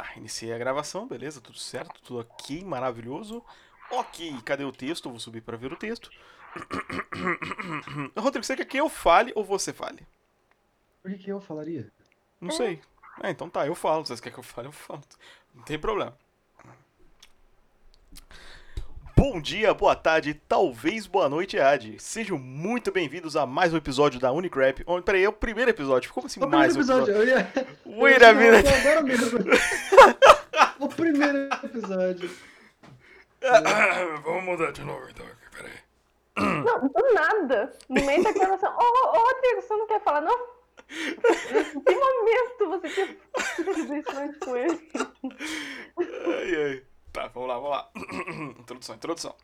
Tá, iniciei a gravação, beleza, tudo certo, tudo aqui, maravilhoso. Ok, cadê o texto? Vou subir para ver o texto. Rodrigo, você quer que eu fale ou você fale? Por que, que eu falaria? Não sei. É, então tá, eu falo. Se você quer que eu fale, eu falo. Não tem problema. Bom dia, boa tarde, talvez boa noite, Ad. Sejam muito bem-vindos a mais um episódio da Unicrap. Oh, peraí, é o primeiro episódio. Como assim O mais primeiro um episódio? episódio. Ia... Wait a minute. Agora mesmo. o primeiro episódio. Vamos mudar de novo então, peraí. Não, do nada. No meio da gravação. Ô, ô, ô, Rodrigo, você não quer falar, não? Em que momento você quer fazer isso antes com ele? Ai, ai. Tá, vamos lá, vamos lá. introdução, introdução.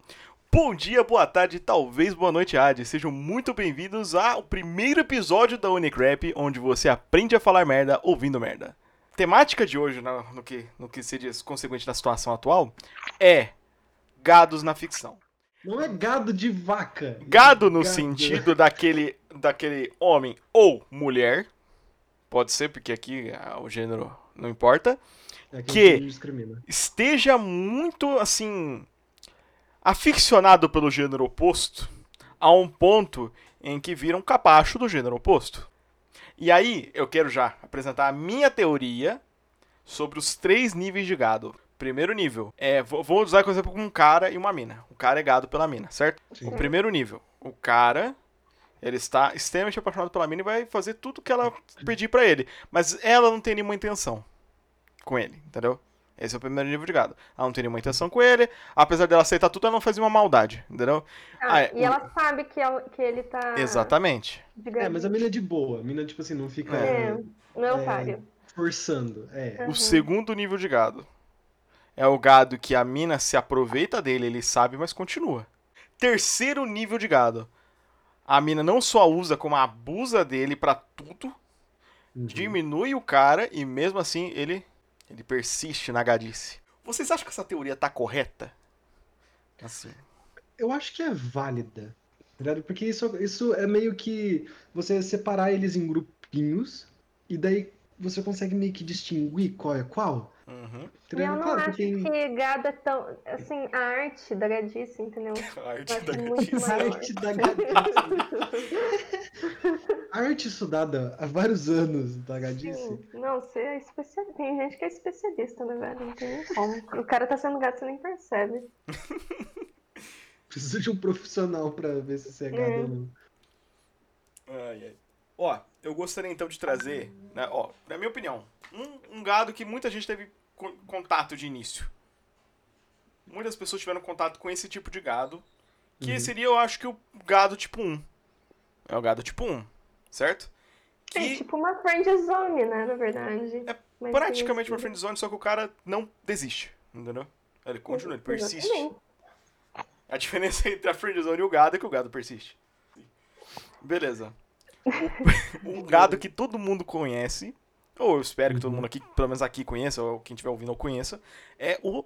Bom dia, boa tarde, talvez boa noite, Ad. Sejam muito bem-vindos ao primeiro episódio da Unicrap, onde você aprende a falar merda ouvindo merda. Temática de hoje, no, no que, no que se diz consequente da situação atual, é gados na ficção. Não é gado de vaca. Gado no Gado. sentido daquele, daquele homem ou mulher, pode ser, porque aqui ah, o gênero não importa, É que- esteja muito assim aficionado pelo gênero oposto a um ponto em que vira um capacho do gênero oposto. E aí eu quero já apresentar a minha teoria sobre os três níveis de gado. Primeiro nível é vou vou usar por exemplo um cara e uma mina. O cara é gado pela mina, certo? Sim. O primeiro nível, o cara ele está extremamente apaixonado pela mina e vai fazer tudo que ela pedir pra ele, mas ela não tem nenhuma intenção com ele, entendeu? Esse é o primeiro nível de gado. Ela não tem nenhuma intenção com ele, apesar dela aceitar tudo, ela não faz uma maldade, entendeu? Ah, Ah, é, e ela sabe que, ela- que ele tá. Exatamente. digamos, É, mas a mina é de boa. A mina, tipo assim, não fica É, não é É. otário. forçando. É. Uhum. O segundo nível de gado é o gado que a mina se aproveita dele, ele sabe, mas continua. Terceiro nível de gado. A mina não só usa, como abusa dele pra tudo, Uhum. diminui o cara e mesmo assim ele ele persiste na gadice. Vocês acham que essa teoria tá correta? Assim. Eu acho que é válida. tá? Porque isso, isso é meio que você separar eles em grupinhos e daí você consegue meio que distinguir qual é qual. Uhum. E eu não Claro, acho porque- que gado é tão. Assim, a arte da gadice, entendeu? A arte da gadice. maior. arte da gadice. A arte estudada há vários anos da gadice. Sim. Não, você é especialista. Tem gente que é especialista, né, velho? Não tem nem como. O cara tá sendo gato, você nem percebe. Precisa de um profissional pra ver se você é gado É. ou não. Ai, ai. Ó, eu gostaria então de trazer, né, ó, na minha opinião, um, um gado que muita gente teve co- contato de início. Muitas pessoas tiveram contato com esse tipo de gado, que Uhum. seria, eu acho que o gado tipo 1. É o gado tipo 1, certo? É Que tipo uma friend zone, né, na verdade. É Mas praticamente tem uma esse- friendzone, só que o cara não desiste, entendeu? Ele continua, ele persiste. Exatamente. A diferença entre a friendzone e o gado é que o gado persiste. Beleza. O, um gado que todo mundo conhece, ou eu espero que todo mundo aqui, pelo menos aqui conheça, ou quem estiver ouvindo ou conheça, é o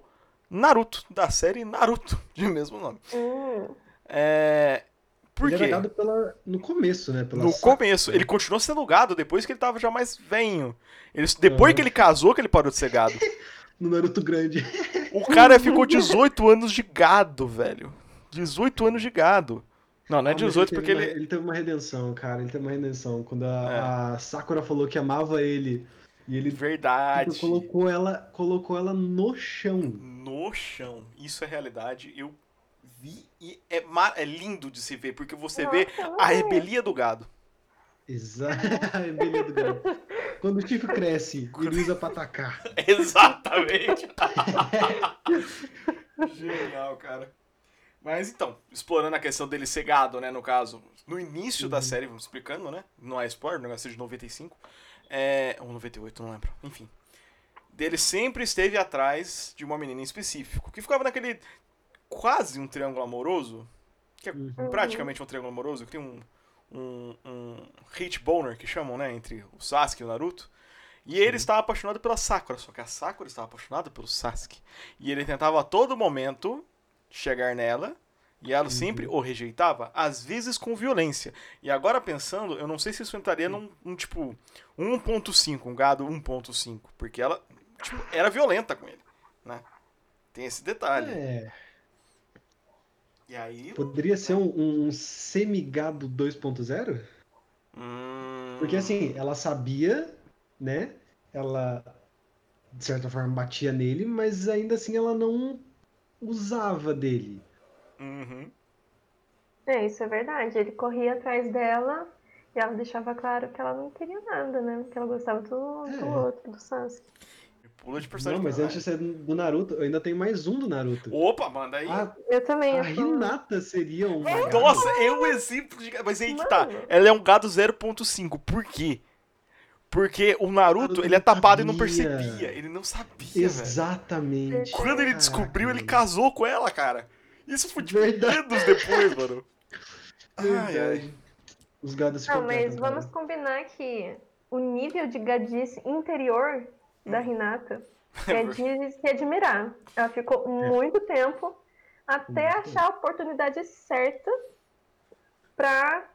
Naruto, da série Naruto, de mesmo nome. Hum, É... Por Ele quê? era gado pela... no começo, né? Pela No Sakura. começo, ele continuou sendo gado depois que ele tava já mais velho. Ele, depois Aham. que ele casou, que ele parou de ser gado. No Naruto grande. O cara ficou 18 anos de gado, velho. 18 anos de gado. Não, não é Ah, mas 18 teve porque uma- ele. Ele teve uma redenção, cara. Ele teve uma redenção. Quando É. a, a Sakura falou que amava ele. E ele Verdade. tipo, colocou ela, colocou ela no chão. No chão. Isso é realidade. Eu vi e é, mar... é lindo de se ver, porque você vê a rebelia do gado. Exato. Rebelião do gado. Quando o chifre cresce, ele usa pra atacar. Exatamente. Genial, cara. Mas então, explorando a questão dele ser gado, né, no caso, no início da Uhum. série, vamos explicando, né, não é spoiler, o negócio é de 95, é, ou 98, não lembro, enfim. Dele sempre esteve atrás de uma menina em específico, que ficava naquele quase um triângulo amoroso, que é Uhum. praticamente um triângulo amoroso, que tem um, um, um hate boner, que chamam, né, entre o Sasuke e o Naruto. E ele estava apaixonado pela Sakura, só que a Sakura estava apaixonada pelo Sasuke. E ele tentava a todo momento chegar nela, e ela sempre o rejeitava, às vezes com violência. E agora pensando, eu não sei se isso entraria num, num tipo 1.5, um gado 1.5, porque ela tipo, era violenta com ele, né? Tem esse detalhe. É, E aí. poderia ser um, um semigado 2.0? Hum, Porque assim, ela sabia, né? Ela, de certa forma, batia nele, mas ainda assim ela não usava dele. uhum. É, isso é verdade. Ele corria atrás dela e ela deixava claro que ela não queria nada, né? Que ela gostava do, do É. outro, do Sasuke. Pula de Não, personagem. mas pra antes de ser do Naruto, eu ainda tenho mais um do Naruto. Opa, manda aí. A, Eu também. a Hinata seria um. Nossa, é um exemplo de. Mas aí que tá. Mano. Ela é um gado 0.5. Por quê? Porque o Naruto, ele é tapado e não percebia. Ele não sabia, velho. Exatamente. Quando ele descobriu, ele casou com ela, cara. Isso foi tipo Verdade. anos depois, mano. Ai, ai. Os gados se Não, mas cara. vamos combinar que o nível de gadice interior da Hum. Renata é de se admirar. Ela ficou muito tempo até É. Muito achar a oportunidade certa pra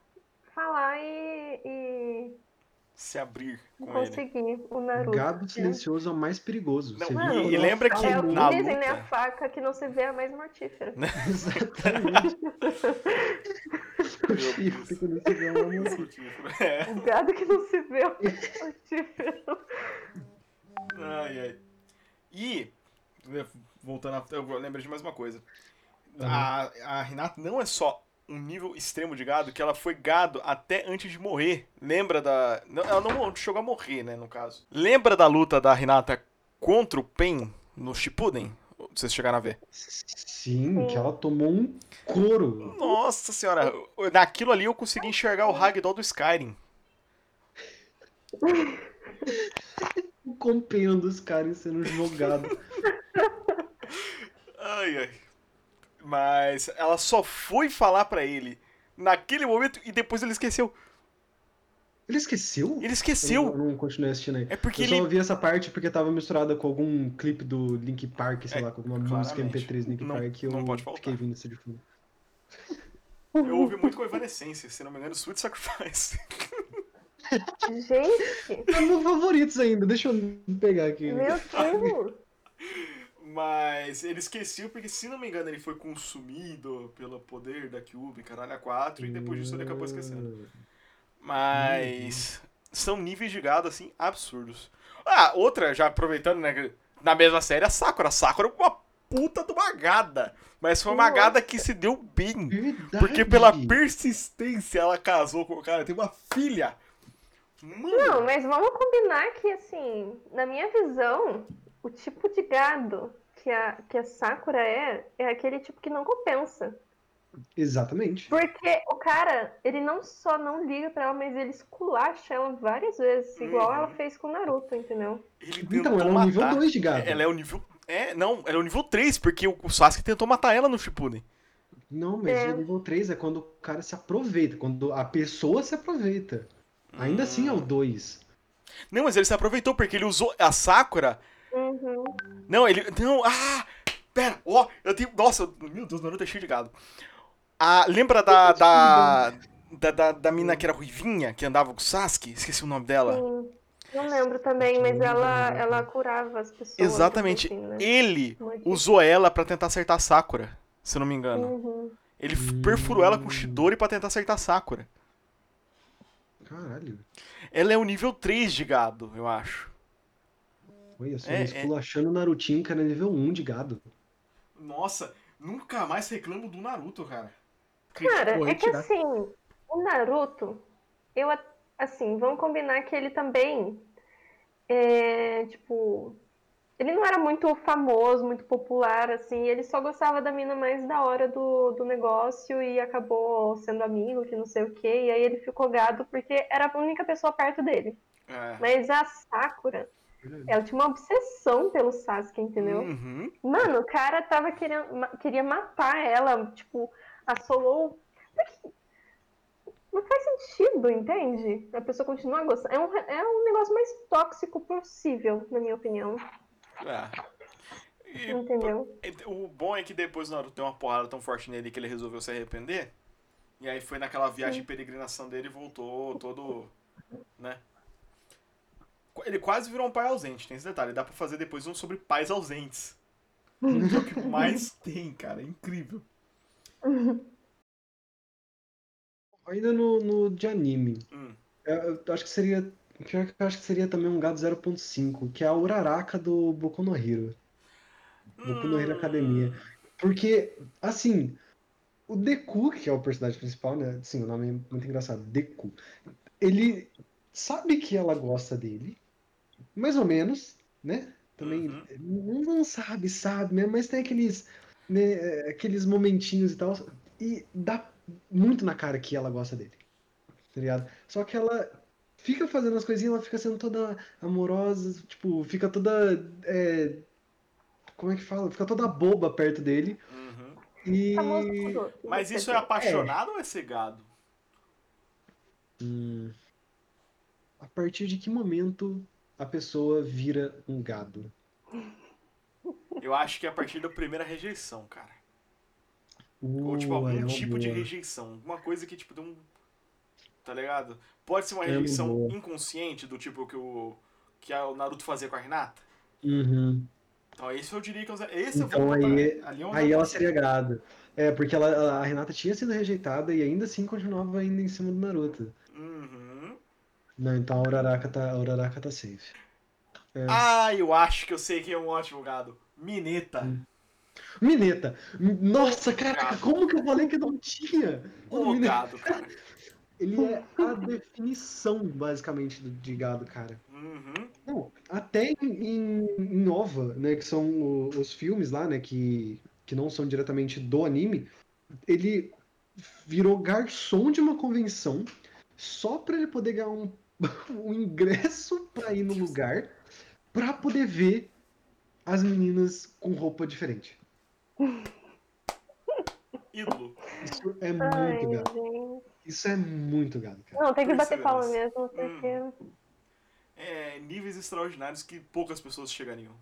falar e, e Se abrir com ele. conseguir o Naruto. Gado silencioso é o mais perigoso. Não, viu e, e lembra que É o na que dizem, né? A faca que não se vê é a mais mortífera. Exatamente. Chifre Deus. quando você vê uma. É. O gado que não se vê é o mais mortífero. Ai, ai. E, voltando a. Eu lembrei de mais uma coisa. Uhum. A, a Renata não é só um nível extremo de gado, que ela foi gado até antes de morrer. Lembra da. Não, ela não chegou a morrer, né, no caso. Lembra da luta da Renata contra o Pen no Shippuden? Vocês chegaram a ver. Sim, que ela tomou um couro. Nossa senhora, naquilo ali eu consegui enxergar o Ragdoll do Skyrim. O compenho dos caras sendo jogado. Ai, ai. Mas ela só foi falar pra ele naquele momento e depois ele esqueceu. Ele esqueceu? Ele Eu esqueceu. não continuei assistindo aí. É porque eu só ele. ouvi essa parte porque tava misturada com algum clipe do Link Park, sei É, lá, com alguma música claramente. MP3 do Link Não- Park. Eu não pode faltar. fiquei vindo isso de fundo. Eu ouvi muito com Evanescence, se não me engano, Sweet Sacrifice. Gente, É meus favoritos ainda, deixa eu pegar aqui. meu Deus. Mas ele esqueceu porque, se não me engano, ele foi consumido pelo poder da Cube, caralho, a 4, e depois disso ele acabou esquecendo. Mas são níveis de gado, assim, absurdos. Ah, outra, já aproveitando, né, na mesma série, a Sakura. A Sakura é uma puta de uma gada. Mas foi uma gada que se deu bem. Verdade. Porque pela persistência ela casou com o cara, tem uma filha. Mano, Não, mas vamos combinar que, assim, na minha visão, o tipo de gado que a, que a Sakura é, é aquele tipo que não compensa. Exatamente. Porque o cara, ele não só não liga pra ela, mas ele esculacha ela várias vezes, igual Uhum. ela fez com o Naruto, entendeu? Então, ela é um matar. nível 2 de gado. Ela é o nível. É, não, ela é o nível 3, porque o o Sasuke tentou matar ela no Shippuden. Não, mas É. o nível 3 é quando o cara se aproveita, quando a pessoa se aproveita. Ainda assim é Hum. o 2. Não, mas ele se aproveitou porque ele usou a Sakura. Não, ele. Não, ah! Pera, ó, eu tenho. Nossa, meu Deus, Naruto é cheio de gado. Ah, lembra da. Da, da, da, da mina que era ruivinha, que andava com o Sasuke? Esqueci o nome dela. Sim. Não lembro também, mas ela, ela curava as pessoas. Exatamente. assim, né? Ele Muito. usou ela pra tentar acertar a Sakura, se eu não me engano. Uhum. Ele perfurou ela com o Shidori pra tentar acertar a Sakura. Caralho. Ela é o nível 3 de gado, eu acho. Olha só, É, é. esculachando o Narutinho, cara, nível 1 de gado. Nossa, nunca mais reclamo do Naruto, cara. Cara, Pô, é que assim, o Naruto, eu, assim, vamos combinar que ele também, é, tipo, ele não era muito famoso, muito popular, assim, ele só gostava da mina mais da hora do, do negócio e acabou sendo amigo, que não sei o quê, e aí ele ficou gado porque era a única pessoa perto dele. É. Mas a Sakura, ela tinha uma obsessão pelo Sasuke, entendeu? Uhum. Mano, o cara tava querendo, queria matar ela, tipo, assolou. Não faz sentido, entende? A pessoa continua gostando. É um, é um negócio mais tóxico possível, na minha opinião. É. E Entendeu? o bom é que depois o Naruto deu uma porrada tão forte nele que ele resolveu se arrepender. E aí foi naquela viagem de peregrinação dele e voltou todo, né? Ele quase virou um pai ausente, tem esse detalhe. Dá pra fazer depois um sobre pais ausentes. Que é o que mais tem, cara. É incrível. Ainda no, no de anime. Hum. Eu, eu acho que seria. Pior que eu acho que seria também um gado 0.5, que é a Uraraka do Boku no Hero. Boku no Hero Hum. Academia. Porque, assim, o Deku, que é o personagem principal, né? Sim, o nome é muito engraçado. Deku. Ele sabe que ela gosta dele, mais ou menos, né? Também Uhum. não, não sabe, sabe, né? Mas tem aqueles, né, é, aqueles momentinhos e tal. E dá muito na cara que ela gosta dele. Tá ligado? Só que ela fica fazendo as coisinhas, ela fica sendo toda amorosa, tipo, fica toda. é, como é que fala? Fica toda boba perto dele. Uhum. E. Kudoki, Mas isso é apaixonado ou é cegado? Hum, a partir de que momento a pessoa vira um gado? Eu acho que é a partir da primeira rejeição, cara. Ou tipo, Uh, algum é tipo de boa. rejeição. Alguma coisa que, tipo, deu um. Tá ligado? Pode ser uma É rejeição boa. inconsciente, do tipo que o. que a- o Naruto fazia com a Hinata. Uhum. Então esse eu diria que eu. Esse eu Então botar. aí- ali é Aí ela seria gado. É, porque ela, a Renata tinha sido rejeitada e ainda assim continuava indo em cima do Naruto. Uhum. Não, então a Uraraka tá, a Uraraka tá safe. É. Ah, eu acho que eu sei quem é um ótimo gado. Mineta. Hum. Mineta! Nossa, caraca, Gado. como que eu falei que não tinha? O Mineta, gado, cara. Ele é a definição, basicamente, de gado, cara. Uhum. Não, até em, em, Nova, né, que são o- os filmes lá, né, que, que não são diretamente do anime, ele virou garçom de uma convenção só pra ele poder ganhar um, um ingresso pra ir no lugar pra poder ver as meninas com roupa diferente. Ídolo. Isso é Ai, muito gado. gente. Isso é muito gado, cara. Não, tem que bater palma mesmo, porque. É, níveis extraordinários que poucas pessoas chegariam.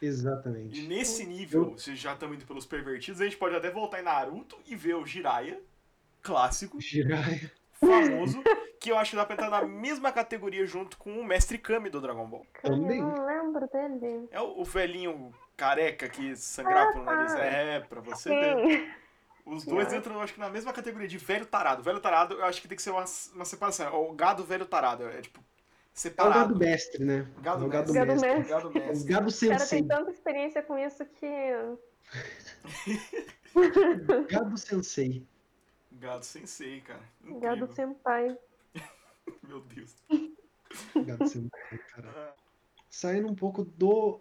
E Exatamente. nesse nível, se já estamos indo pelos pervertidos, a gente pode até voltar em Naruto e ver o Jiraiya, clássico, Jiraiya. Famoso, que eu acho que dá pra entrar na mesma categoria junto com o Mestre Kami do Dragon Ball. Também. Eu não lembro dele. É o, o velhinho careca que sangrava pelo nariz. É, pra você ver. Sim. Os dois Ah. entram, eu acho que na mesma categoria de velho tarado. Velho tarado, eu acho que tem que ser uma, uma separação. É o gado velho tarado. É tipo, É o separado. gado mestre, né? Gado é o gado mestre. Mestre. mestre. Gado É o mestre. gado O cara sensei. tem tanta experiência com isso que. Gado sensei. Gado sensei, cara. Incrível. Gado senpai. Meu Deus. Gado sensei, cara. Saindo um pouco do,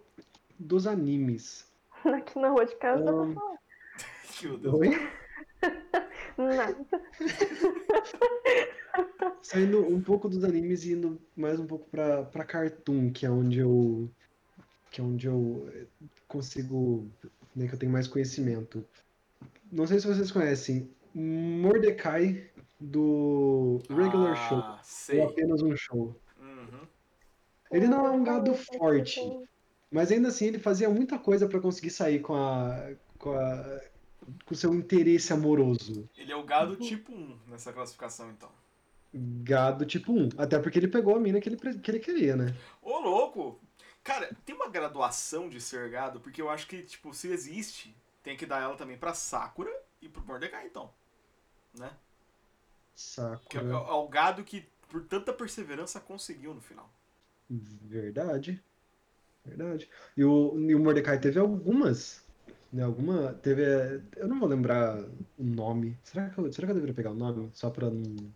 dos animes. Aqui na rua de casa dá pra Ahn. falar. Meu Deus. Oi? Não. Saindo um pouco dos animes e indo mais um pouco pra, pra cartoon, que é onde eu. que é onde eu eh, consigo. Né, que eu tenho mais conhecimento. Não sei se vocês conhecem. Mordecai do Regular Show. ah, Ou Sei. apenas um show. Uhum. Ele não é um gado forte. Mas ainda assim ele fazia muita coisa pra conseguir sair com a. com a. com o seu interesse amoroso. Ele é o gado tipo 1 nessa classificação, então. Gado tipo 1. Até porque ele pegou a mina que ele, que ele queria, né? Ô, louco! Cara, tem uma graduação de ser gado, porque eu acho que, tipo, se existe, tem que dar ela também pra Sakura e pro Mordecai, então. Né? Saco. Que é, é o gado que, por tanta perseverança, conseguiu no final. Verdade. Verdade. E o, e o Mordecai teve algumas. Né, alguma. Teve. é, Eu não vou lembrar o nome. Será que eu, será que eu deveria pegar o nome? Só pra não.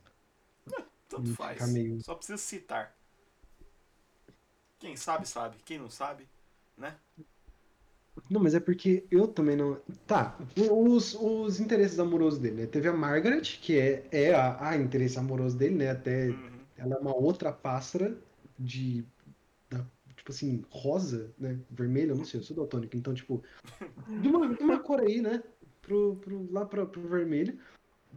Tanto Hum, faz. meio- Só precisa citar. Quem sabe, sabe. Quem não sabe, né? Não, mas é porque eu também não. Tá, os, os interesses amorosos dele, né? Teve a Margaret, que é, é a, a interesse amoroso dele, né? Até Uhum. ela é uma outra pássara de. da- tipo assim, rosa, né? Vermelho, eu não sei, eu sou daltônico, então, tipo. De uma, de uma cor aí, né? Pro, pro, lá pra, pro vermelho.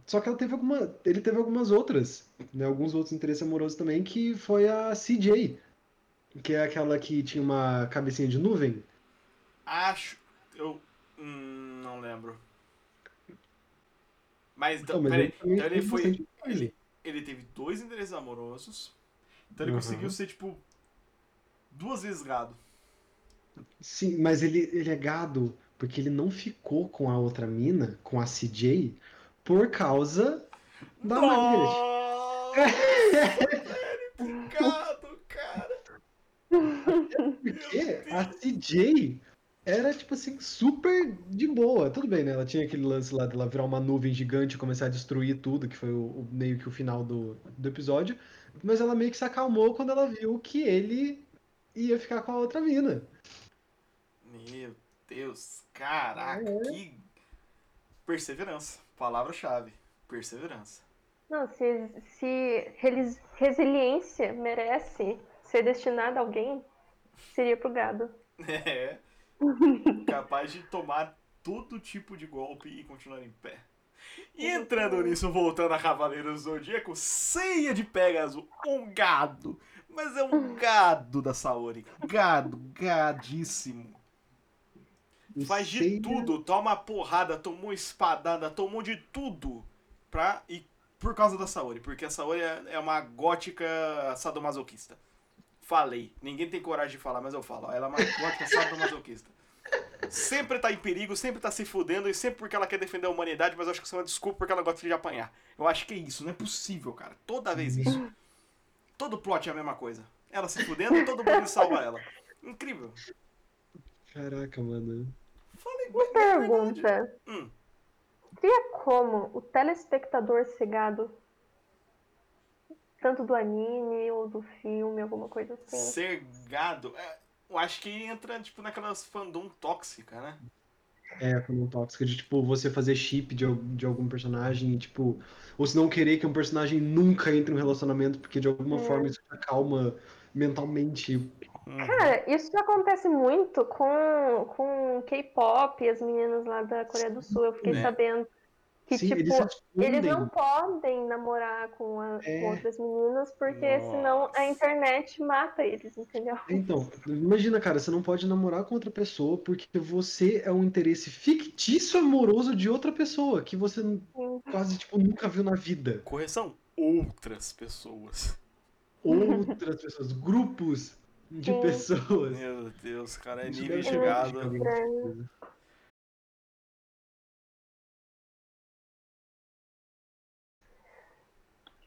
Só que ela teve alguma. Ele teve algumas outras, né? Alguns outros interesses amorosos também, que foi a CJ. Que é aquela que tinha uma cabecinha de nuvem. Acho. Eu. hum, não lembro. Mas, então, mas peraí. ele Então ele teve foi. Ele, ele teve dois interesses amorosos. Então ele Uhum. conseguiu ser, tipo. Duas vezes gado. Sim, mas ele, ele é gado porque ele não ficou com a outra mina, com a CJ, por causa da Margaret. Nossa, gado, cara. Porque a CJ era, tipo assim, super de boa. Tudo bem, né? Ela tinha aquele lance lá dela virar uma nuvem gigante e começar a destruir tudo, que foi o, o- meio que o final do, do episódio. Mas ela meio que se acalmou quando ela viu que ele ia ficar com a outra mina. Meu Deus, caraca, É. que perseverança. Palavra-chave, perseverança. Não, se, se resiliência merece ser destinada a alguém, seria pro gado. É. Capaz de tomar todo tipo de golpe e continuar em pé. E entrando nisso, voltando a Cavaleiros do Zodíaco, ceia de Pegasus, um gado. Mas é um gado da Saori. Gado, gadíssimo. Faz de Seiya- tudo, toma porrada, tomou espadada, tomou de tudo. Pra, e por causa da Saori, porque a Saori é é uma gótica sadomasoquista. Falei. Ninguém tem coragem de falar, mas eu falo. Ela é uma gótica sadomasoquista. Sempre tá em perigo, sempre tá se fudendo, e sempre porque ela quer defender a humanidade, mas eu acho que isso é uma desculpa porque ela gosta de apanhar. Eu acho que é isso, não é possível, cara. Toda vez isso. Todo plot é a mesma coisa. Ela se fudendo e todo mundo salva ela. Incrível. Caraca, mano. Falei, é verdade. pergunta. Hum. Teria como o telespectador ser gado? Tanto do anime ou do filme, alguma coisa assim. Ser gado, é, eu acho que entra, tipo, naquelas fandom tóxica, né? É, fandom tóxica de, tipo, você fazer chip de, de algum personagem, tipo, ou se não querer que um personagem nunca entre em um relacionamento, porque de alguma É. forma isso te acalma mentalmente. Uhum. Cara, isso acontece muito com, com K-pop e as meninas lá da Coreia do Sul. Eu fiquei É. sabendo que, Sim, tipo, eles eles não podem namorar com, a- É. com outras meninas, porque senão Nossa. a internet mata eles, entendeu? Então, imagina, cara, você não pode namorar com outra pessoa porque você é um interesse fictício amoroso de outra pessoa que você Sim. quase, tipo, nunca viu na vida. Correção, outras pessoas. Outras pessoas, grupos de Sim. pessoas. Meu Deus, cara, é nível deve de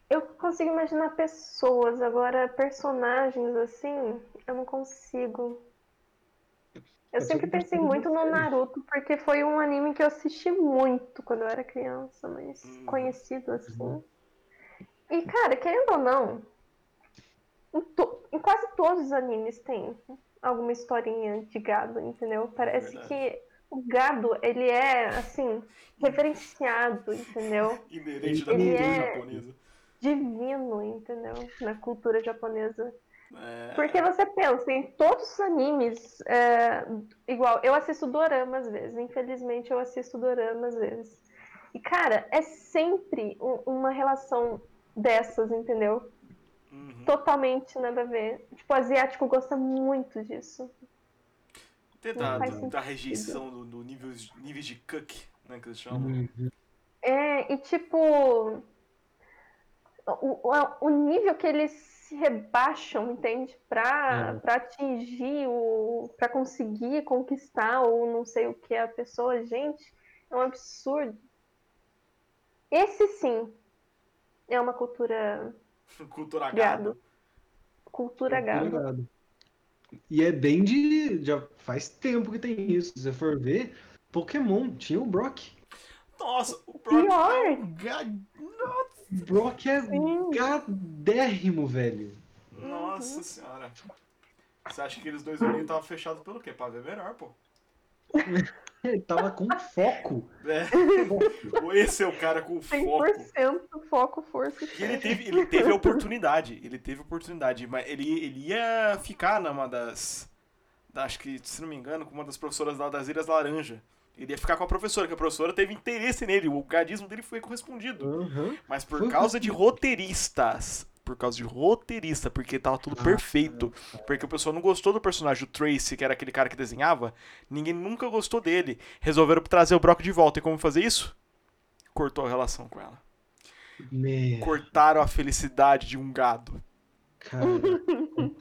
Eu consigo imaginar pessoas, agora personagens assim, eu não consigo. Eu sempre pensei muito no. Naruto, porque foi um anime que eu assisti muito quando eu era criança, mas Hum. conhecido assim. Uhum. E cara, querendo ou não, em, to- em quase todos os animes tem alguma historinha de gado, entendeu? Parece verdade. que o gado, ele é, assim, referenciado, entendeu? Inerente da cultura é- japonesa. Divino, entendeu? Na cultura japonesa. É, Porque você pensa em todos os animes, é, igual, eu assisto dorama às vezes, infelizmente eu assisto dorama às vezes. E, cara, é sempre um- uma relação dessas, entendeu? uhum. Totalmente nada a ver. Tipo, o asiático gosta muito disso. Não da, da rejeição do, do níveis, níveis de cook, né, que eles chamam. Uhum. É, e tipo. O, o, o nível que eles se rebaixam, entende? Pra, É. pra atingir o. pra conseguir conquistar ou não sei o que a pessoa, gente, é um absurdo. Esse sim é uma cultura. Cultura Gado. gado. Cultura gado. Obrigado. E é bem de. Já faz tempo que tem isso. Se você for ver, Pokémon tinha o Brock. Nossa, o Brock Pior. é um gado. Brock é Sim. gadérrimo, velho. Nossa senhora. Você acha que eles dois olhinhos estavam fechados pelo quê? Pra ver melhor, pô. Ele tava com foco. É. Esse é o cara com foco. 100% foco, força e ele teve, ele teve a oportunidade. Ele teve a oportunidade. Mas ele, ele ia ficar numa das. da- acho que, se não me engano, com uma das professoras lá das Ilhas Laranja. Ele ia ficar com a professora, que a professora teve interesse nele. O gadismo dele foi correspondido. Aham. Mas por causa de roteiristas. Por causa de roteirista, porque tava tudo Ah, perfeito. Porque o pessoal não gostou do personagem, o Tracy, que era aquele cara que desenhava. Ninguém nunca gostou dele. Resolveram trazer o Brock de volta. E como fazer isso? Cortou a relação com ela. Né, Cortaram a felicidade de um gado. cara,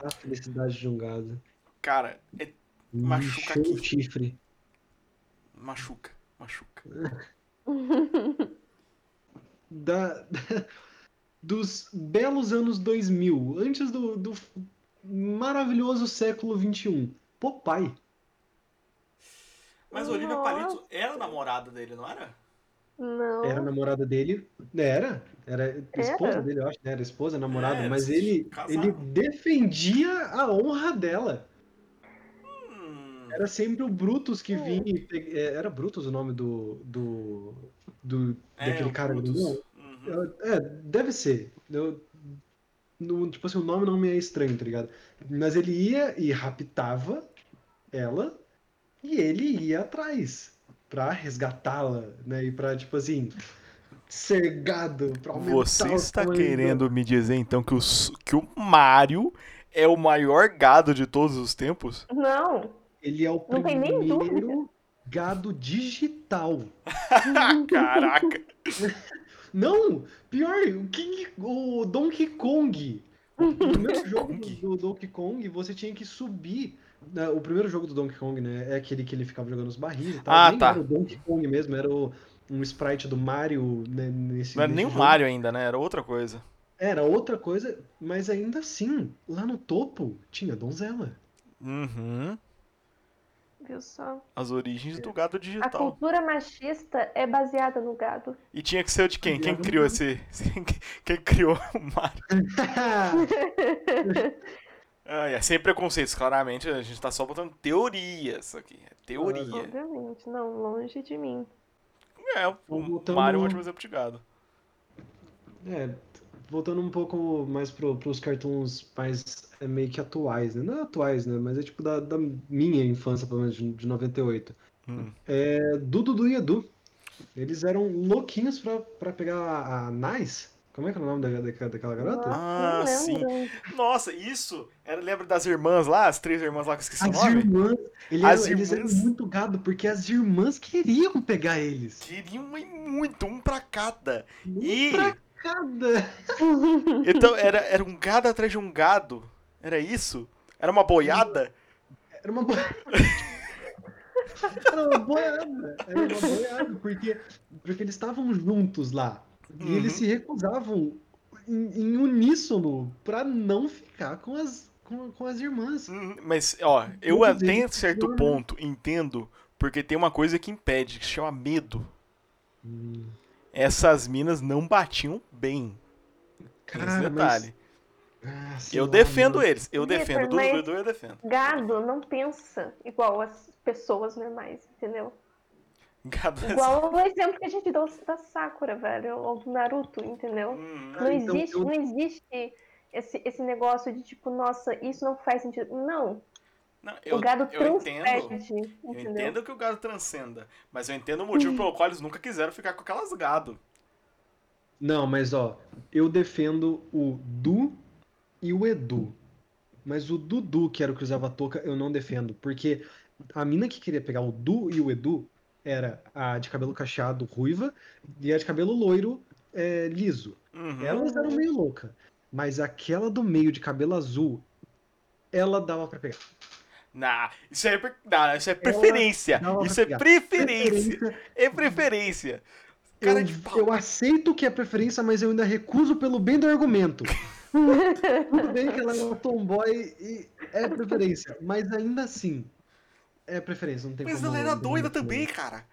A felicidade de um gado. Cara, é Machuca Encheu o aqui. chifre. Machuca, machuca. Da, dos belos anos 2000, antes do, do maravilhoso século 21. Popeye. Mas a Olivia Nossa. Palito era namorada dele, não era? Não. Era namorada dele. Era. Era esposa Era? dele, eu acho. né? Era esposa, namorada. É, mas ele, ele defendia a honra dela. Era sempre o Brutus que Hum. vinha. e é, Era Brutus o nome do. do, do é, daquele cara Brutus. grandão? Uhum. É, deve ser. Eu, no- tipo assim, o nome não me é estranho, tá ligado? Mas ele ia e raptava ela e ele ia atrás pra resgatá-la, né? E pra, tipo assim, ser gado, pra aumentar Você o está querendo me dizer então que o, que o Mario é o maior gado de todos os tempos? Não. Ele é o Não tem nem primeiro gado digital. Caraca! Não! Pior, o, King, o Donkey Kong. O primeiro jogo do, do Donkey Kong, você tinha que subir. né, O primeiro jogo do Donkey Kong, né? É aquele que ele ficava jogando os barris e tal. Ah, Nem tá. era o Donkey Kong mesmo, era o- um sprite do Mario né, nesse. Não era nesse nem o jogo. Mario ainda, né? Era outra coisa. Era outra coisa, mas ainda assim, lá no topo tinha donzela. Uhum. Viu só? As origens do gado A digital. cultura machista é baseada no gado. E tinha que ser o de quem? Quem criou esse. Quem criou o Mario? Ah, é sem preconceitos, claramente. A gente tá só botando teorias aqui. É teoria. Obviamente, não, longe de mim. É, o Mario é um ótimo exemplo de gado. É, voltando um pouco mais pro, pros cartoons mais é, meio que atuais, né? Não atuais, né? Mas é tipo da, da minha infância, pelo menos de, de 98. Hum. É do Dudu e Edu. Eles eram louquinhos pra, pra pegar a, a Nice. Como é que é o nome da, da- daquela garota? Ah, não sim. Nossa, isso! Era, lembra das irmãs lá? As três irmãs lá que eu esqueci o As nome? irmãs, ele As era- eles eram irmãs- muito gado, porque as irmãs queriam pegar eles. Queriam ir muito, um pra cada. Um E. pra cada. Então, era, era um gado atrás de um gado. Era isso? Era uma boiada? Era uma boiada. Era uma boiada. Era uma boiada, porque, porque eles estavam juntos lá. E Uhum. eles se recusavam em, em uníssono pra não ficar com as, com, com as irmãs. Hum, Mas, ó, eu Todos até certo foram- ponto entendo, porque tem uma coisa que impede, que se chama medo. Hum, Essas minas não batiam bem. Tem esse Cara, detalhe. ah, sei Eu defendo mano. eles. Eu defendo. Do mas- Dudu eu defendo. Gado não pensa igual as pessoas normais, entendeu? Gado Igual o exemplo que a gente deu da Sakura, velho, ou do Naruto, entendeu? Hum, Não Ah, então existe, eu- não existe esse, esse negócio de tipo, nossa, isso não faz sentido. Não, não, eu, o gado eu entendo. transcende, Eu entendeu? entendo que o gado transcenda. Mas eu entendo o motivo pelo qual eles nunca quiseram ficar com aquelas gado. Não, mas ó, eu defendo o Du e o Edu. Mas o Dudu, que era o que usava touca, eu não defendo. Porque a mina que queria pegar o Du e o Edu era a de cabelo cacheado ruiva e a de cabelo loiro é, liso. Uhum. Elas eram meio loucas. Mas aquela do meio de cabelo azul, ela dava pra pegar. Nah, isso é, per- nah, isso é preferência. Isso é preferência. Preferência, É preferência. Eu, Cara de pau. eu aceito que é preferência, mas eu ainda recuso pelo bem do argumento. Tudo bem que ela é uma tomboy e é preferência, mas ainda assim é preferência, não tem Mas como. ela era não doida também, cara.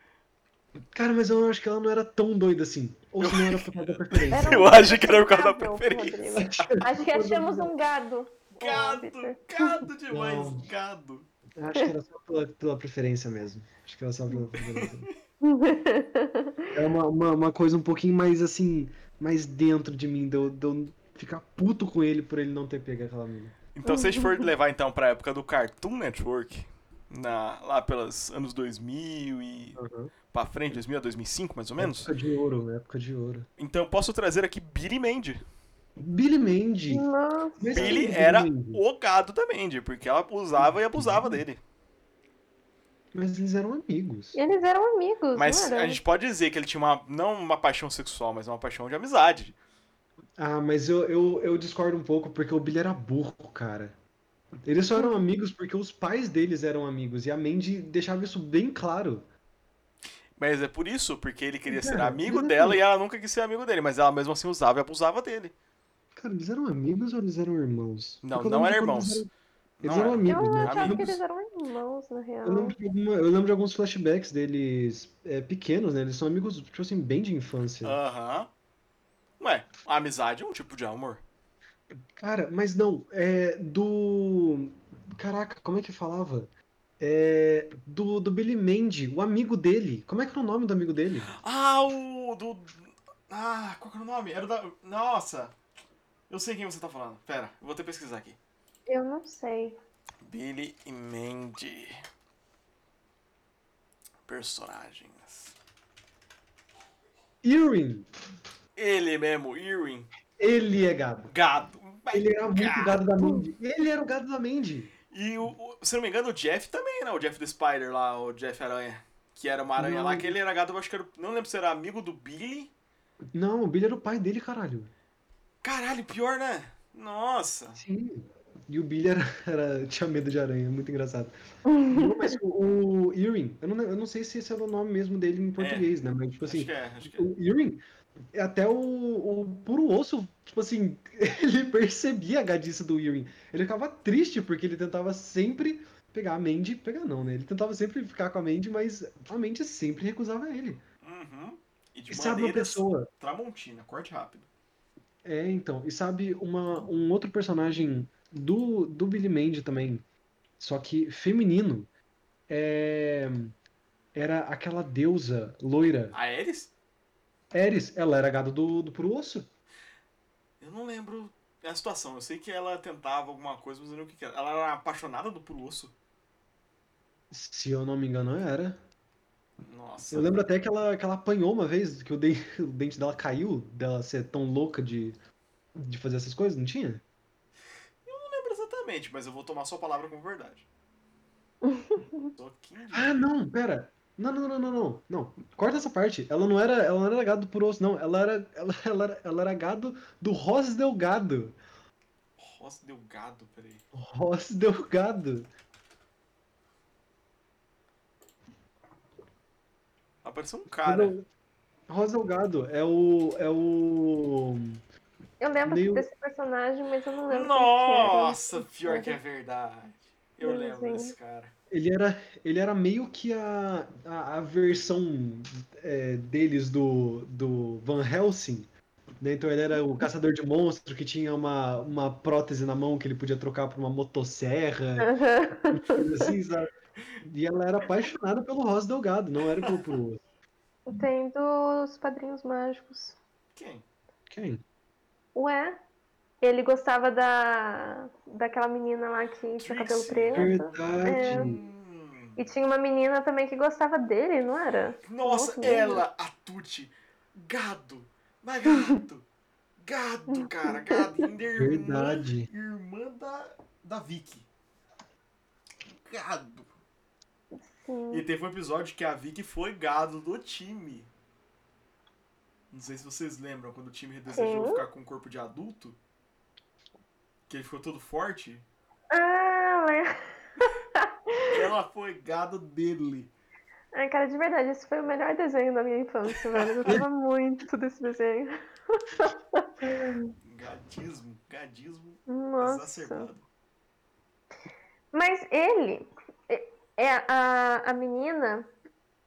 Cara, mas eu acho que ela não era tão doida assim. Ou se não era por causa da preferência. Eu acho que era por causa da preferência. Rodrigo. Acho que achamos um gado. Gado, gado demais, Não. gado. Acho que era só pela, pela preferência mesmo. Acho que era só pela preferência. É uma, uma, uma coisa um pouquinho mais assim, mais dentro de mim, de eu, de eu ficar puto com ele por ele não ter pego aquela mina. Então, se a gente for levar então pra época do Cartoon Network, na, lá pelos anos 2000 e pra frente, 2000 a 2005 mais ou menos, Época de ouro, época de ouro. então eu posso trazer aqui Billy Mandy. Billy Mandy. Nossa. Mas Billy é era Mandy? o gado da Mandy, porque ela usava e abusava dele. Mas eles eram amigos. Eles eram amigos, Mas não a era? gente pode dizer que ele tinha uma, não uma paixão sexual, mas uma paixão de amizade. Ah, mas eu, eu, eu discordo um pouco porque o Billy era burro, cara. Eles só eram amigos porque os pais deles eram amigos. E a Mandy deixava isso bem claro. Mas é por isso, porque ele queria ser Cara, amigo mas dela assim- e ela nunca quis ser amigo dele, mas ela mesmo assim usava e abusava dele. Cara, eles eram amigos ou eles eram irmãos? Não, Porque eu não eram irmãos. Eles eram, eles eram era. amigos, Eu né? achava amigos. que eles eram irmãos, na real. Eu lembro, de alguma- eu lembro de alguns flashbacks deles é, pequenos, né? Eles são amigos, tipo assim, bem de infância. Aham. Ué, a amizade é um tipo de amor. Cara, mas não, é do. Caraca, como é que falava? É. Do, do Billy Mandy, o amigo dele. Como é que era o nome do amigo dele? Ah, o do. Ah, qual que era o nome? Era o da. Nossa! Eu sei quem você tá falando. Pera, eu vou ter que pesquisar aqui. Eu não sei. Billy e Mandy. Personagens. Irwin. Ele mesmo, Irwin. Ele é gado. Gado. Ele era muito Gado. gado da Mandy. Ele era o gado da Mandy. E o, o- se não me engano, o Jeff também, né? O Jeff the Spider lá, o Jeff Aranha. Que era uma aranha Não. lá, que ele era gado, eu acho que era. Não lembro se era amigo do Billy. Não, o Billy era o pai dele, caralho. Caralho, pior, né? Nossa. Sim. E o Billy era, era- tinha medo de aranha, muito engraçado. Não, mas o, o Irwin, eu não, eu não sei se esse era o nome mesmo dele em português, né? Mas, tipo assim, acho que é, acho que é. o Irwin, até o, o puro osso, tipo assim, ele percebia a gadice do Irwin. Ele ficava triste porque ele tentava sempre pegar a Mandy, pegar não, né? Ele tentava sempre ficar com a Mandy, mas a Mandy sempre recusava ele. Uhum. E de E sabe uma pessoa, Tramontina, corte rápido. É, então. E sabe uma, um outro personagem do, do Billy Mandy também, só que feminino, é, era aquela deusa loira. A Ares? Eris, ela era gado do, do puro osso. Eu não lembro a situação. Eu sei que ela tentava alguma coisa, mas eu não lembro o que, que era. Ela era apaixonada do puro osso. Se eu não me engano, era. Nossa. Eu lembro até que ela, que ela apanhou uma vez, que o dente, o dente dela caiu, dela ser tão louca de, de fazer essas coisas, não tinha? não lembro exatamente, mas eu vou tomar sua palavra como verdade. Diria? Ah, não, pera. Não, não, não, não, não. Não. Corta essa parte. Ela não era, ela não era gado por osso, não. Ela era, ela, ela, era, ela era gado do Ross Delgado. Rosa Delgado, peraí. Ross Delgado. Apareceu um cara. Ross Delgado é o, é o. Eu lembro Meio- desse personagem, mas eu não lembro. quem que. Nossa, pior que é verdade. Eu Sim, lembro sim. desse cara. Ele era, ele era meio que a, a, a versão é, deles do, do Van Helsing. né? Então ele era o caçador de monstros que tinha uma, uma prótese na mão que ele podia trocar por uma motosserra. Coisa assim, sabe? E ela era apaixonada pelo Rosa Delgado, não era pelo pelo- Tem dos Padrinhos Mágicos. Quem? Quem? Ué? Ele gostava da daquela menina lá que tinha cabelo preto. Verdade. Hum. E tinha uma menina também que gostava dele, não era? Nossa, Nossa, ela, a Tuti. Gado. Mas gado. Gado, cara. Gado. Ainda é irmã, Verdade. irmã da, da Vicky. Gado. Sim. E teve um episódio que a Vicky foi gado do time. Não sei se vocês lembram quando o time desejou Sim. ficar com um corpo de adulto. Que ele ficou todo forte. Ah, lembro. Ela foi gado dele. Ai, cara, de verdade, esse foi o melhor desenho da minha infância, velho. Eu gostava muito desse desenho. Gadismo. Gadismo Nossa. exacerbado. Mas ele, é- a, a menina,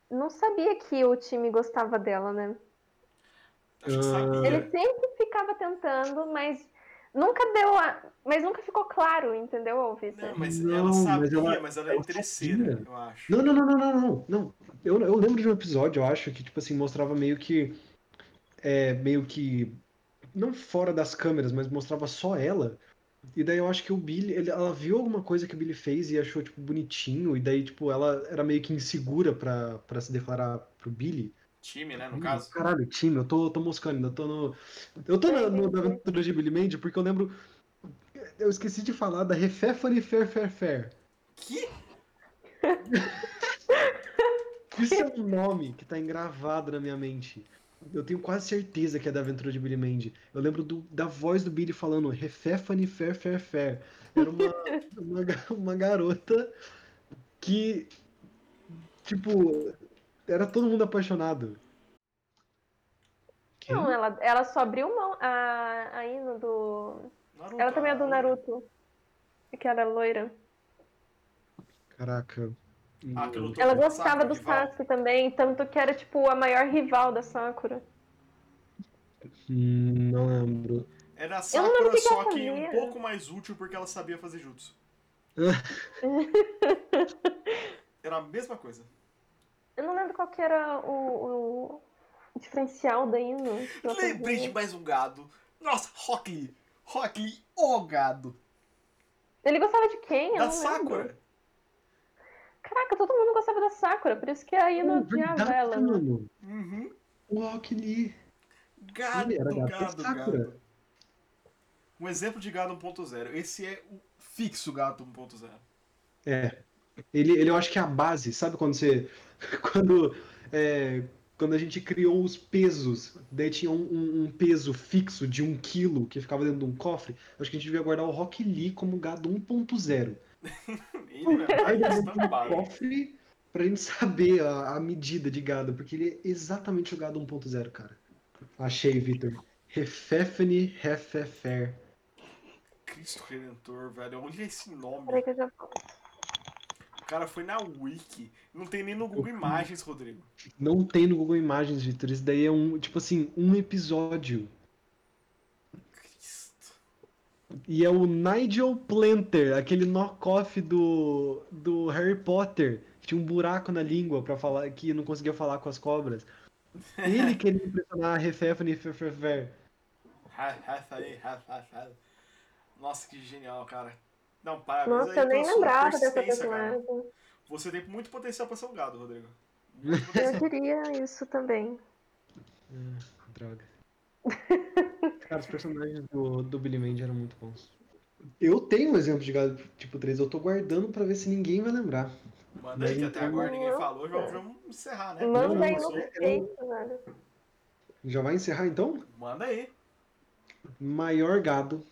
não sabia que o time gostava dela, né? Acho que Ah. sabia. Ele sempre ficava tentando, mas nunca deu a. Mas nunca ficou claro, entendeu, Vitor? Não, mas Não, ela mas sabia, ela- mas ela é interesseira, eu acho. Não, não, não, não, não, não, não. Eu, eu lembro de um episódio, eu acho, que, tipo assim, mostrava meio que. É, meio que. Não fora das câmeras, mas mostrava só ela. E daí eu acho que o Billy, ele- ela viu alguma coisa que o Billy fez e achou, tipo, bonitinho. E daí, tipo, ela era meio que insegura pra, pra se declarar pro Billy. Time, né, no Hum, caso. Caralho, time, eu tô, tô moscando, ainda tô no. Eu tô na, no, na aventura de Billy Mandy porque eu lembro. Eu esqueci de falar da Refefani Fair Fair Fair. Que? Isso é um nome que tá engravado na minha mente. Eu tenho quase certeza que é da aventura de Billy Mandy. Eu lembro do- da voz do Billy falando Refefani Fair Fair Fair. Era uma, uma, uma garota que, tipo, era todo mundo apaixonado. Quem? Não, ela, ela só abriu mão. A, a Ino do. Naruto, Ela também é do ah, Naruto. Que era loira. Caraca. Ah, Ela gostava Sakura, do rival. Sasuke também, tanto que era tipo a maior rival da Sakura. Hum, Não lembro. Era a Sakura, que só que um pouco mais útil porque ela sabia fazer jutsu. Era a mesma coisa. Eu não lembro qual que era o, o diferencial da ela Lembrei de mais um gado. Nossa, Rock Lee. Rock Lee, o gado. Ele gostava de quem? Eu Da Sakura. lembro. Caraca, todo mundo gostava da Sakura, por isso que a Ino É odiava verdade, ela. né? mano. Uhum. O Rock Lee. Gado, Ele era gado, da Sakura. gado. Um exemplo de gado 1.0. Esse é o fixo gato 1.0. É. Ele, ele eu acho que é a base, sabe quando você. Quando. é, quando a gente criou os pesos, daí tinha um, um- um peso fixo de um quilo que ficava dentro de um cofre. Acho que a gente devia guardar o Rock Lee como gado 1.0. Ele é um cofre pra gente saber a, a medida de gado, porque ele é exatamente o gado 1.0, cara. Achei, Victor. Refefene Hefefer. Cristo Redentor, velho. Olha esse nome. Peraí que eu já O cara foi na Wiki. Não tem nem no Google Imagens, Rodrigo. Não tem no Google Imagens, Victor. Isso daí é um, tipo assim, um episódio. Cristo. E é o Nigel Planter, aquele knockoff do, do Harry Potter, que tinha um buraco na língua para falar que não conseguia falar com as cobras. Ele queria impressionar a e ha, ha. Nossa, que genial, cara. Não, parabéns Nossa, aí eu nem lembrava dessa cara. personagem. Você tem muito potencial pra ser um gado, Rodrigo. Eu diria isso também. Ah, droga. Cara, os personagens do, do Billy Mandy eram muito bons. Eu tenho um exemplo de gado tipo 3, eu tô guardando pra ver se ninguém vai lembrar. Manda aí, que até agora ninguém falou. Já vamos encerrar, né? Manda aí não, no peito, velho. Já vai encerrar então? Manda aí. Maior gado,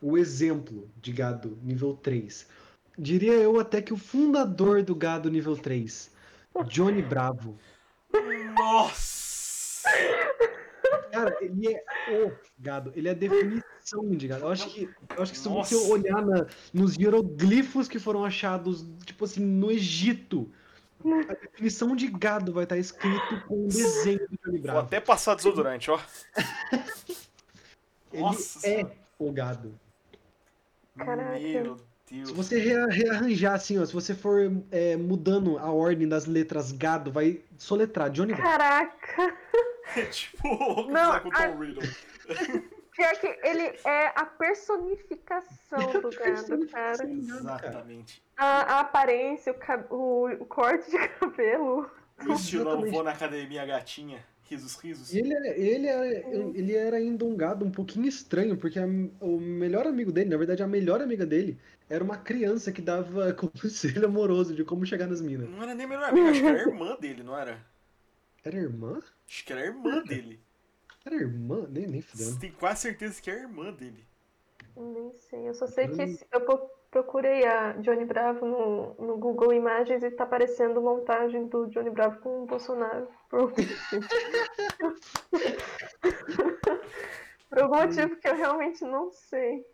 o exemplo de gado nível 3. Diria eu até que o fundador do gado nível 3, Johnny Bravo. Nossa! Cara, ele é o gado, ele é a definição de gado. Eu acho que, eu acho que se você olhar na- nos hieroglifos que foram achados, tipo assim, no Egito, a definição de gado vai estar escrito com um desenho do Johnny Vou até passar desodorante, ó. Ele Nossa é o gado. Caraca. Meu Deus. Se você rea- rearranjar assim, ó, se você for é, mudando a ordem das letras gado, vai soletrar Johnny Bravo. Caraca! tipo, o Não, com o Tom a- Riddle. Pior que ele é a personificação do gado, cara. Exatamente. A, a aparência, o, cab- o- o corte de cabelo. O estilão, vou na academia gatinha. Risos, risos. E ele, é- ele, ele era ainda um gado um pouquinho estranho, porque a- o melhor amigo dele, na verdade a melhor amiga dele, era uma criança que dava conselho amoroso de como chegar nas minas. Não era nem melhor amigo, acho que era a irmã dele, não era? Era irmã? Acho que era a irmã dele. Era irmã? Nem, nem fudendo. Tem quase certeza que é a irmã dele. Nem sei, eu só sei que se- eu pro- procurei a Johnny Bravo no, no Google Imagens e tá aparecendo montagem do Johnny Bravo com o Bolsonaro. Por algum motivo. Por algum motivo que eu realmente não sei.